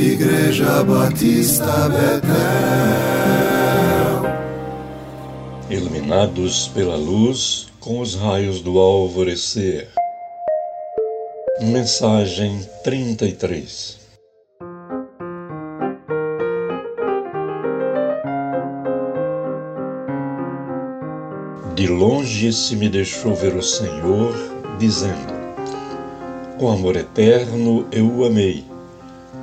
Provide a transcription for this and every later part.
Igreja Batista Betel. Iluminados pela luz com os raios do alvorecer. Mensagem 33 De longe se me deixou ver o Senhor, dizendo: Com amor eterno eu o amei,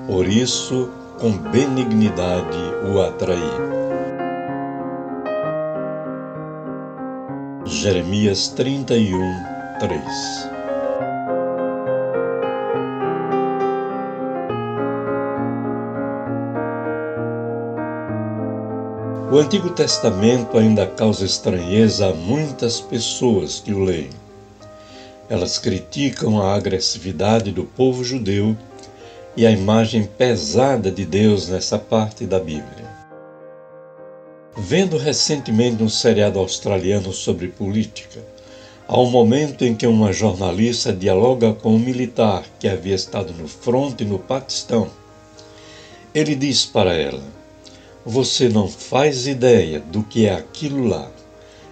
por isso com benignidade o atraí. Jeremias 31, 3 O Antigo Testamento ainda causa estranheza a muitas pessoas que o leem. Elas criticam a agressividade do povo judeu e a imagem pesada de Deus nessa parte da Bíblia. Vendo recentemente um seriado australiano sobre política, há um momento em que uma jornalista dialoga com um militar que havia estado no fronte no Paquistão. Ele diz para ela: você não faz ideia do que é aquilo lá.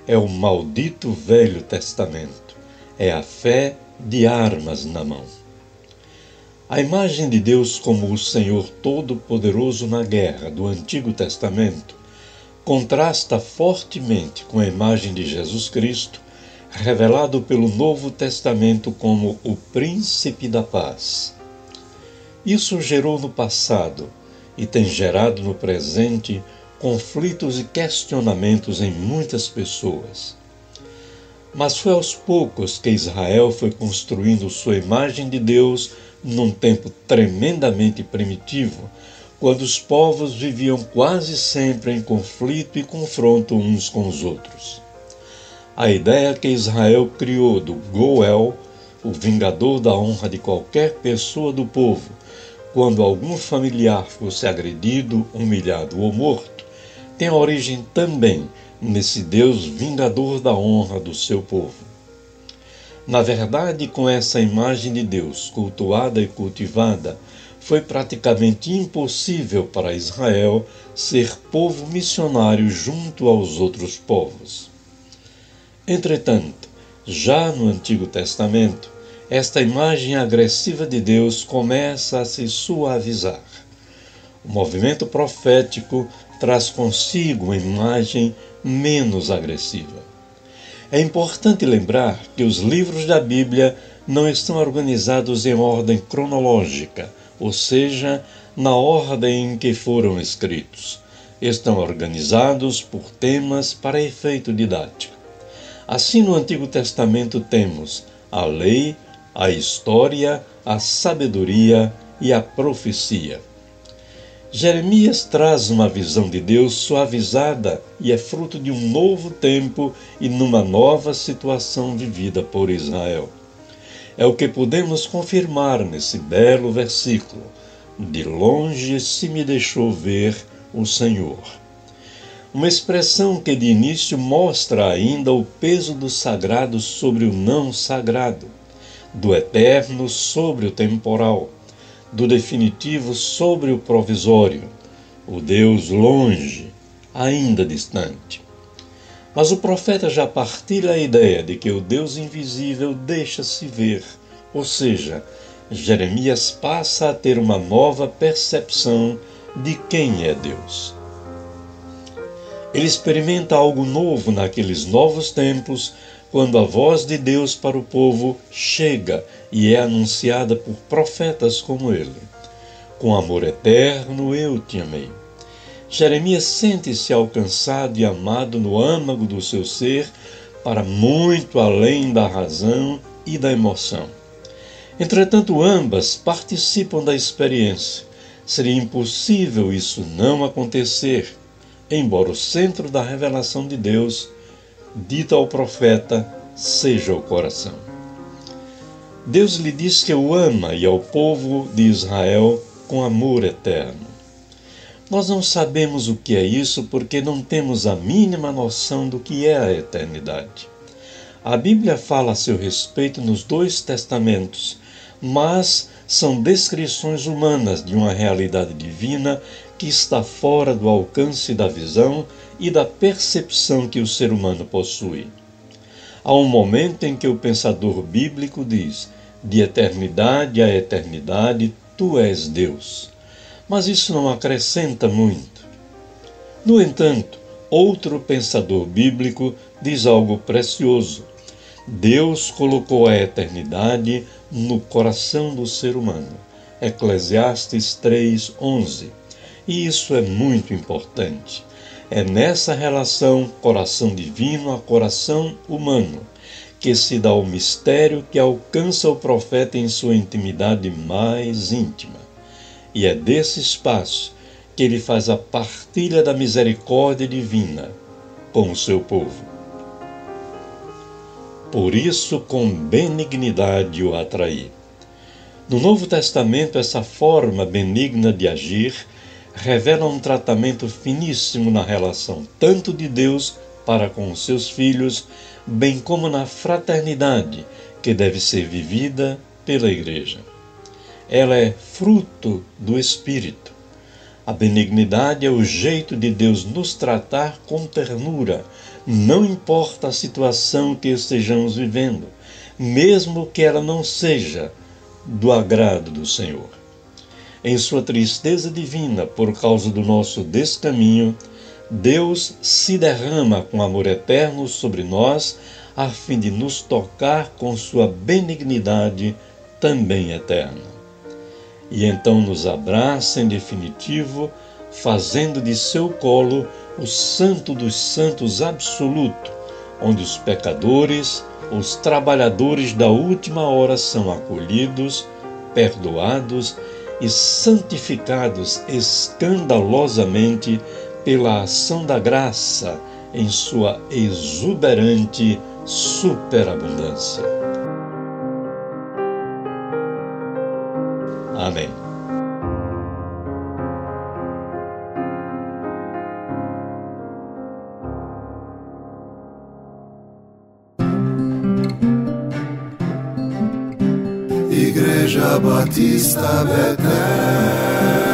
É o maldito Velho Testamento. É a fé de armas na mão. A imagem de Deus como o Senhor Todo-Poderoso na guerra do Antigo Testamento contrasta fortemente com a imagem de Jesus Cristo, revelado pelo Novo Testamento como o Príncipe da Paz. Isso gerou no passado e tem gerado no presente conflitos e questionamentos em muitas pessoas. Mas foi aos poucos que Israel foi construindo sua imagem de Deus num tempo tremendamente primitivo, quando os povos viviam quase sempre em conflito e confronto uns com os outros. A ideia que Israel criou do Goel, o vingador da honra de qualquer pessoa do povo, quando algum familiar fosse agredido, humilhado ou morto, tem origem também nesse Deus vingador da honra do seu povo. Na verdade, com essa imagem de Deus cultuada e cultivada, foi praticamente impossível para Israel ser povo missionário junto aos outros povos. Entretanto, já no Antigo Testamento, esta imagem agressiva de Deus começa a se suavizar. O movimento profético traz consigo uma imagem menos agressiva. É importante lembrar que os livros da Bíblia não estão organizados em ordem cronológica, ou seja, na ordem em que foram escritos. Estão organizados por temas para efeito didático. Assim, no Antigo Testamento temos a lei, a história, a sabedoria e a profecia. Jeremias traz uma visão de Deus suavizada e é fruto de um novo tempo e numa nova situação vivida por Israel. É o que podemos confirmar nesse belo versículo. De longe se me deixou ver o Senhor. Uma expressão que de início mostra ainda o peso do sagrado sobre o não sagrado do eterno sobre o temporal, do definitivo sobre o provisório, o Deus longe, ainda distante. Mas o profeta já partilha a ideia de que o Deus invisível deixa-se ver, ou seja, Jeremias passa a ter uma nova percepção de quem é Deus. Ele experimenta algo novo naqueles novos tempos quando a voz de Deus para o povo chega e é anunciada por profetas como ele. Com amor eterno eu te amei. Jeremias sente-se alcançado e amado no âmago do seu ser para muito além da razão e da emoção. Entretanto, ambas participam da experiência. Seria impossível isso não acontecer, embora o centro da revelação de Deus dita ao profeta: seja o coração. Deus lhe diz que o ama e ao povo de Israel com amor eterno. Nós não sabemos o que é isso porque não temos a mínima noção do que é a eternidade. A Bíblia fala a seu respeito nos dois testamentos, mas são descrições humanas de uma realidade divina que está fora do alcance da visão e da percepção que o ser humano possui. Há um momento em que o pensador bíblico diz: de eternidade a eternidade, tu és Deus. Mas isso não acrescenta muito. No entanto, outro pensador bíblico diz algo precioso. Deus colocou a eternidade no coração do ser humano. Eclesiastes 3:11. E isso é muito importante. É nessa relação coração divino a coração humano que se dá o mistério que alcança o profeta em sua intimidade mais íntima. E é desse espaço que ele faz a partilha da misericórdia divina com o seu povo. Por isso, com benignidade o atraí. No Novo Testamento, essa forma benigna de agir revela um tratamento finíssimo na relação tanto de Deus para com os seus filhos, bem como na fraternidade que deve ser vivida pela Igreja. Ela é fruto do Espírito. A benignidade é o jeito de Deus nos tratar com ternura, não importa a situação que estejamos vivendo, mesmo que ela não seja do agrado do Senhor. Em sua tristeza divina por causa do nosso descaminho, Deus se derrama com amor eterno sobre nós, a fim de nos tocar com sua benignidade também eterna. E então nos abraça em definitivo, fazendo de seu colo o Santo dos Santos absoluto, onde os pecadores, os trabalhadores da última hora são acolhidos, perdoados e santificados escandalosamente pela ação da graça em sua exuberante superabundância. Amém. Igreja Batista Betel